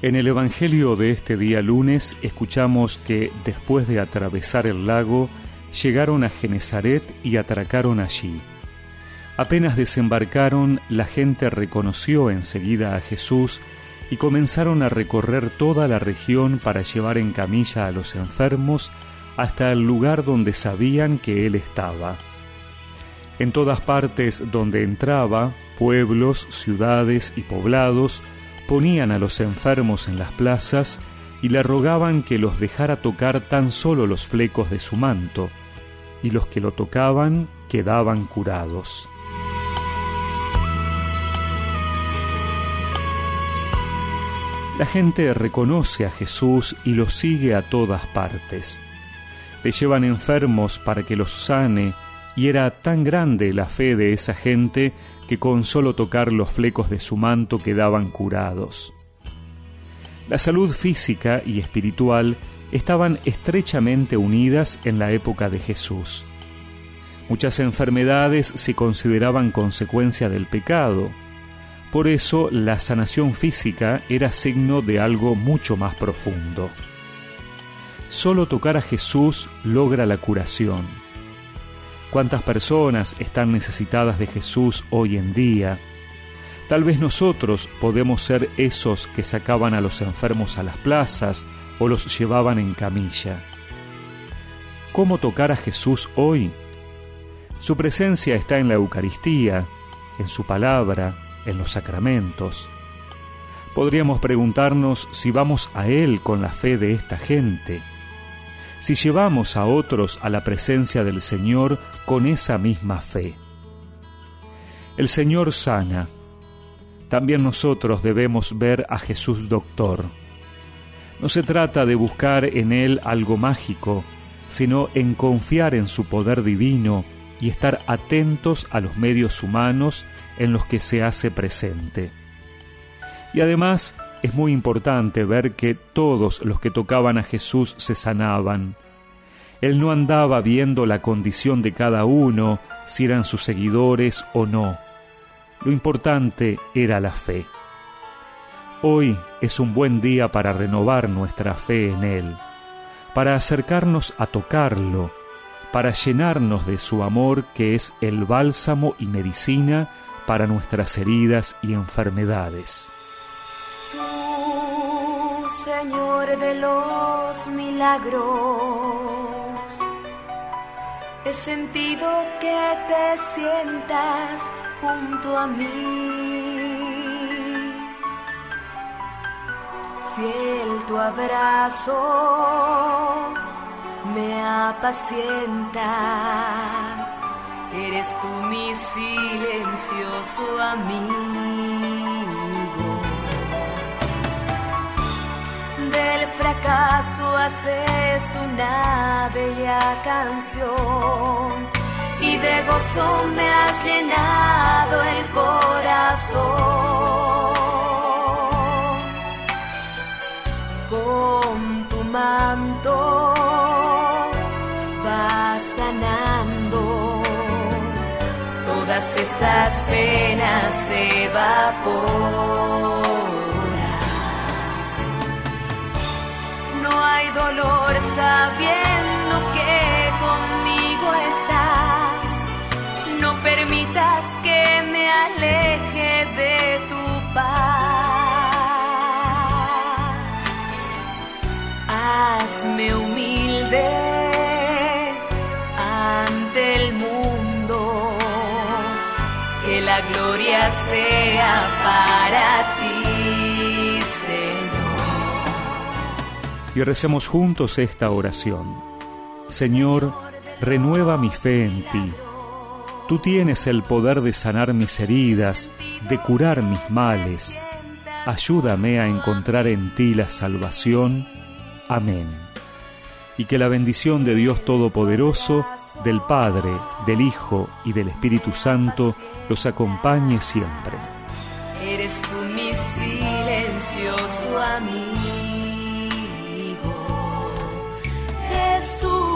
En el Evangelio de este día lunes escuchamos que después de atravesar el lago, llegaron a Genezaret y atracaron allí. Apenas desembarcaron, la gente reconoció enseguida a Jesús y comenzaron a recorrer toda la región para llevar en camilla a los enfermos hasta el lugar donde sabían que Él estaba. En todas partes donde entraba, pueblos, ciudades y poblados, ponían a los enfermos en las plazas y le rogaban que los dejara tocar tan solo los flecos de su manto, y los que lo tocaban quedaban curados. La gente reconoce a Jesús y lo sigue a todas partes. Le llevan enfermos para que los sane, y era tan grande la fe de esa gente que con solo tocar los flecos de su manto quedaban curados. La salud física y espiritual estaban estrechamente unidas en la época de Jesús. Muchas enfermedades se consideraban consecuencia del pecado. Por eso la sanación física era signo de algo mucho más profundo. Solo tocar a Jesús logra la curación cuántas personas están necesitadas de Jesús hoy en día. Tal vez nosotros podemos ser esos que sacaban a los enfermos a las plazas o los llevaban en camilla. ¿Cómo tocar a Jesús hoy? Su presencia está en la Eucaristía, en su palabra, en los sacramentos. Podríamos preguntarnos si vamos a Él con la fe de esta gente si llevamos a otros a la presencia del Señor con esa misma fe. El Señor sana. También nosotros debemos ver a Jesús doctor. No se trata de buscar en Él algo mágico, sino en confiar en su poder divino y estar atentos a los medios humanos en los que se hace presente. Y además, es muy importante ver que todos los que tocaban a Jesús se sanaban. Él no andaba viendo la condición de cada uno, si eran sus seguidores o no. Lo importante era la fe. Hoy es un buen día para renovar nuestra fe en Él, para acercarnos a tocarlo, para llenarnos de su amor que es el bálsamo y medicina para nuestras heridas y enfermedades. Señor de los milagros, he sentido que te sientas junto a mí. Fiel tu abrazo me apacienta. Eres tú mi silencioso amigo. Fracaso haces una bella canción y de gozo me has llenado el corazón. Con tu manto vas sanando todas esas penas evaporan. Hazme humilde ante el mundo. Que la gloria sea para ti, Señor y recemos juntos esta oración. Señor, renueva mi fe en ti. Tú tienes el poder de sanar mis heridas, de curar mis males. Ayúdame a encontrar en ti la salvación. Amén. Y que la bendición de Dios Todopoderoso, del Padre, del Hijo y del Espíritu Santo los acompañe siempre. Eres tú mi silencioso amigo. Jesús.